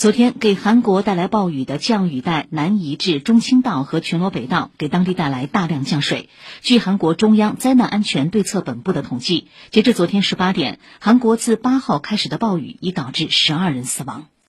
昨天给韩国带来暴雨的降雨带南移至中青道和全罗北道，给当地带来大量降水。据韩国中央灾难安全对策本部的统计，截至昨天十八点，韩国自八号开始的暴雨已导致十二人死亡。